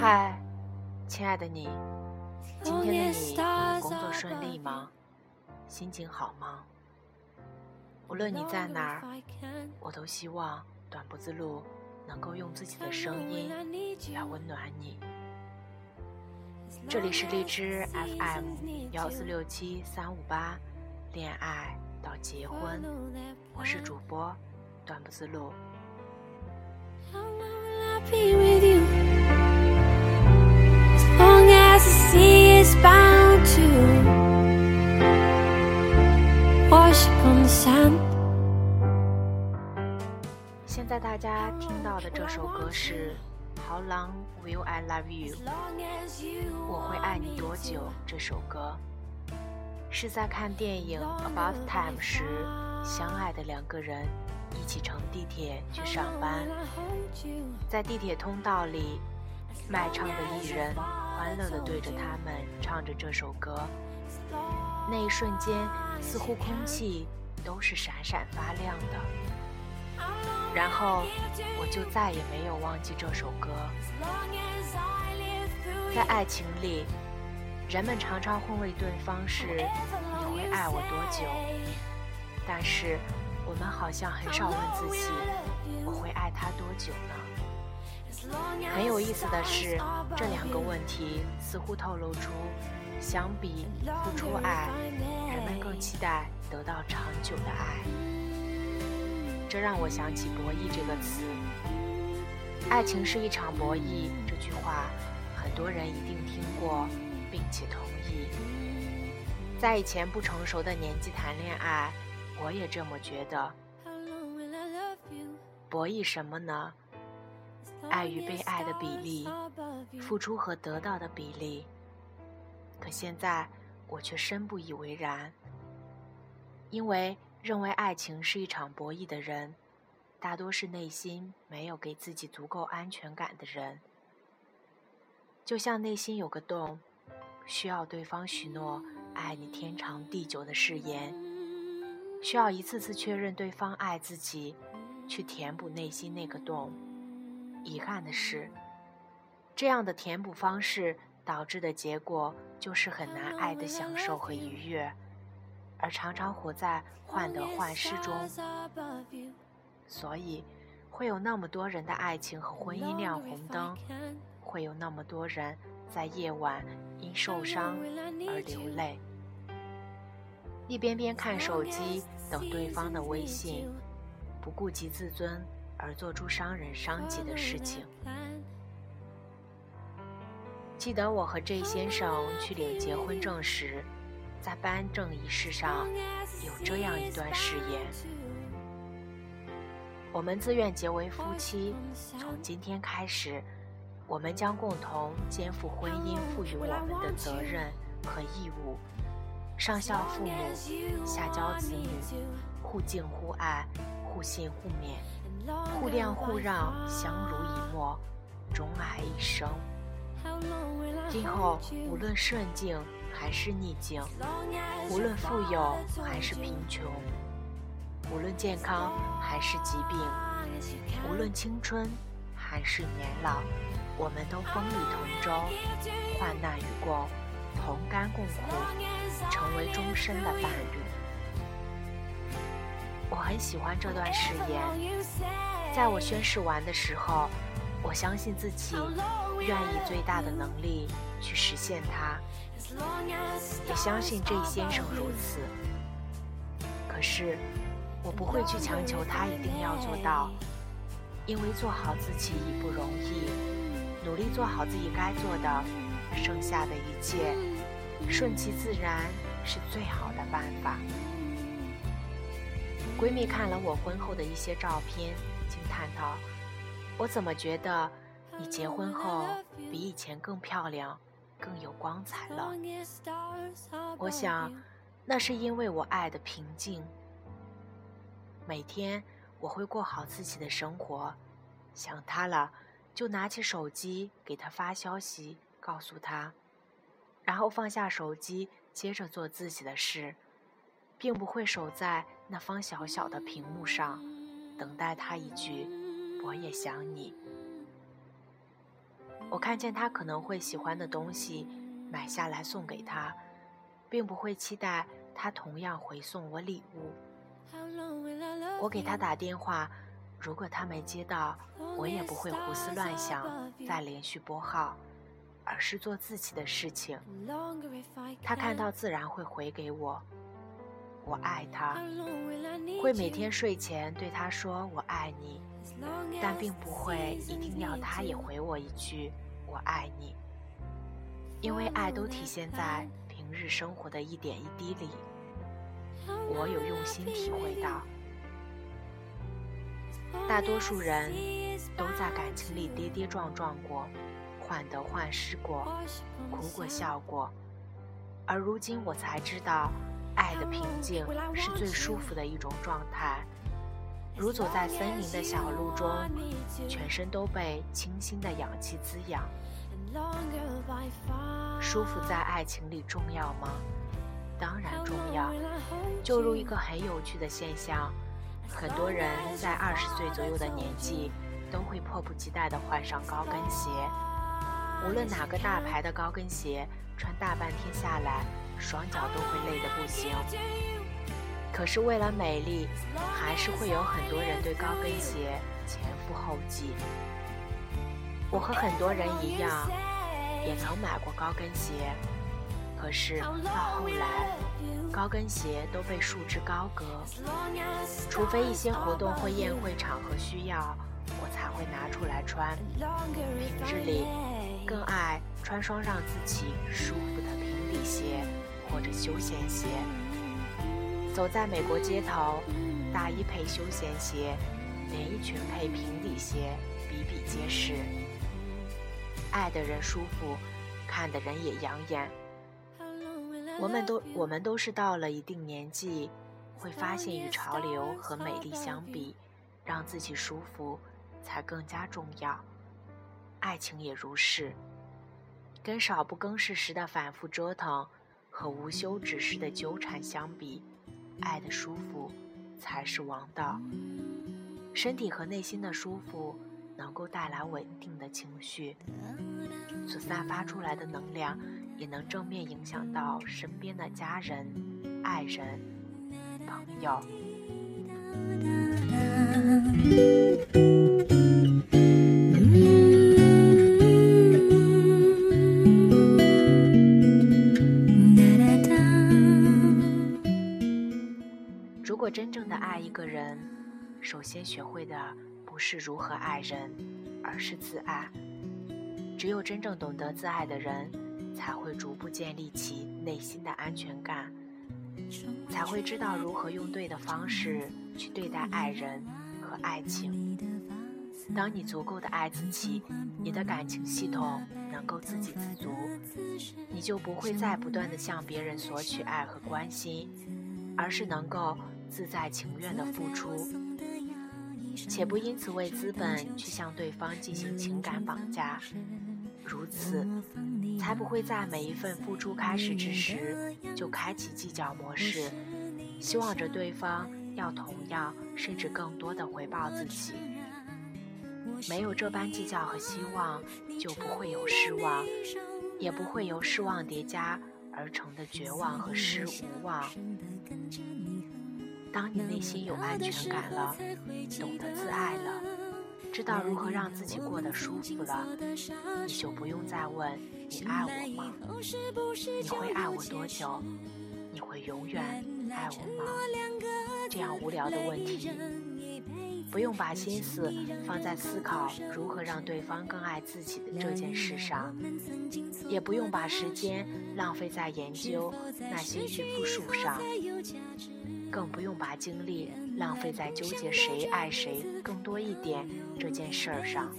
嗨，亲爱的你，今天的你工作顺利吗？心情好吗？无论你在哪儿，我都希望短不自路能够用自己的声音来温暖你。这里是荔枝 FM 幺四六七三五八，恋爱到结婚，我是主播段不自路。现在大家听到的这首歌是《How Long Will I Love You》，我会爱你多久？这首歌是在看电影《About Time》时，相爱的两个人一起乘地铁去上班，在地铁通道里，卖唱的艺人欢乐地对着他们唱着这首歌，那一瞬间，似乎空气都是闪闪发亮的。然后我就再也没有忘记这首歌。在爱情里，人们常常会问对方是“你会爱我多久”，但是我们好像很少问自己“我会爱他多久呢？”很有意思的是，这两个问题似乎透露出，相比付出爱，人们更期待得到长久的爱。这让我想起“博弈”这个词。爱情是一场博弈，这句话很多人一定听过，并且同意。在以前不成熟的年纪谈恋爱，我也这么觉得。博弈什么呢？爱与被爱的比例，付出和得到的比例。可现在我却深不以为然，因为。认为爱情是一场博弈的人，大多是内心没有给自己足够安全感的人。就像内心有个洞，需要对方许诺爱你天长地久的誓言，需要一次次确认对方爱自己，去填补内心那个洞。遗憾的是，这样的填补方式导致的结果就是很难爱的享受和愉悦。而常常活在患得患失中，所以会有那么多人的爱情和婚姻亮红灯，会有那么多人在夜晚因受伤而流泪，一边边看手机等对方的微信，不顾及自尊而做出伤人伤己的事情。记得我和 J 先生去领结婚证时。在颁证仪式上，有这样一段誓言：我们自愿结为夫妻，从今天开始，我们将共同肩负婚姻赋予我们的责任和义务，上孝父母，下教子女，互敬互爱，互信互勉，互谅互让，相濡以沫，钟爱一生。今后无论顺境。还是逆境，无论富有还是贫穷，无论健康还是疾病，无论青春还是年老，我们都风雨同舟，患难与共，同甘共苦，成为终身的伴侣。我很喜欢这段誓言，在我宣誓完的时候，我相信自己愿以最大的能力去实现它。也相信这一先生如此。可是，我不会去强求他一定要做到，因为做好自己已不容易。努力做好自己该做的，剩下的一切顺其自然是最好的办法。闺蜜看了我婚后的一些照片，惊叹道：“我怎么觉得你结婚后比以前更漂亮？”更有光彩了。我想，那是因为我爱的平静。每天我会过好自己的生活，想他了就拿起手机给他发消息，告诉他，然后放下手机，接着做自己的事，并不会守在那方小小的屏幕上，等待他一句“我也想你”。我看见他可能会喜欢的东西，买下来送给他，并不会期待他同样回送我礼物。我给他打电话。如果他没接到，我也不会胡思乱想，再连续拨号，而是做自己的事情。他看到自然会回给我，我爱他，会每天睡前对他说我爱你，但并不会一定要他也回我一句我爱你，因为爱都体现在平日生活的一点一滴里，我有用心体会到。大多数人都在感情里跌跌撞撞过，患得患失过，哭过笑过，而如今我才知道，爱的平静是最舒服的一种状态，如走在森林的小路中，全身都被清新的氧气滋养。舒服在爱情里重要吗？当然重要。就如一个很有趣的现象。很多人在二十岁左右的年纪，都会迫不及待地换上高跟鞋。无论哪个大牌的高跟鞋，穿大半天下来，双脚都会累得不行。可是为了美丽，还是会有很多人对高跟鞋前赴后继。我和很多人一样，也曾买过高跟鞋，可是到后来。高跟鞋都被束之高阁，除非一些活动或宴会场合需要，我才会拿出来穿。平日里，更爱穿双让自己舒服的平底鞋或者休闲鞋。走在美国街头，大衣配休闲鞋，连衣裙配平底鞋，比比皆是。爱的人舒服，看的人也养眼。我们都，我们都是到了一定年纪，会发现与潮流和美丽相比，让自己舒服才更加重要。爱情也如是，跟少不更事时的反复折腾和无休止时的纠缠相比，爱的舒服才是王道。身体和内心的舒服，能够带来稳定的情绪，所散发出来的能量。也能正面影响到身边的家人、爱人、朋友。真正的爱一个人，首先学会的不是如何爱人，而是自爱。只有真正懂得自爱的人。才会逐步建立起内心的安全感，才会知道如何用对的方式去对待爱人和爱情。当你足够的爱自己，你的感情系统能够自给自足，你就不会再不断的向别人索取爱和关心，而是能够自在情愿的付出，且不因此为资本去向对方进行情感绑架。如此，才不会在每一份付出开始之时就开启计较模式，希望着对方要同样甚至更多的回报自己。没有这般计较和希望，就不会有失望，也不会由失望叠加而成的绝望和失无望。当你内心有安全感了，懂得自爱了。知道如何让自己过得舒服了，你就不用再问你爱我吗？你会爱我多久？你会永远爱我吗？这样无聊的问题，不用把心思放在思考如何让对方更爱自己的这件事上，也不用把时间浪费在研究那些句复数上。更不用把精力浪费在纠结谁爱谁更多一点这件事儿上。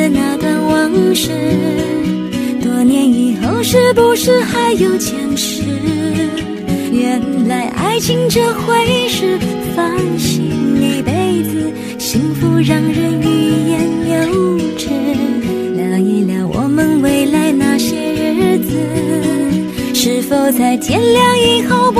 们各自那段往事。多年以后，是不是还有前世？原来爱情这回事，放心一辈子，幸福让人欲言又止。聊一聊我们未来那些日子，是否在天亮以后不？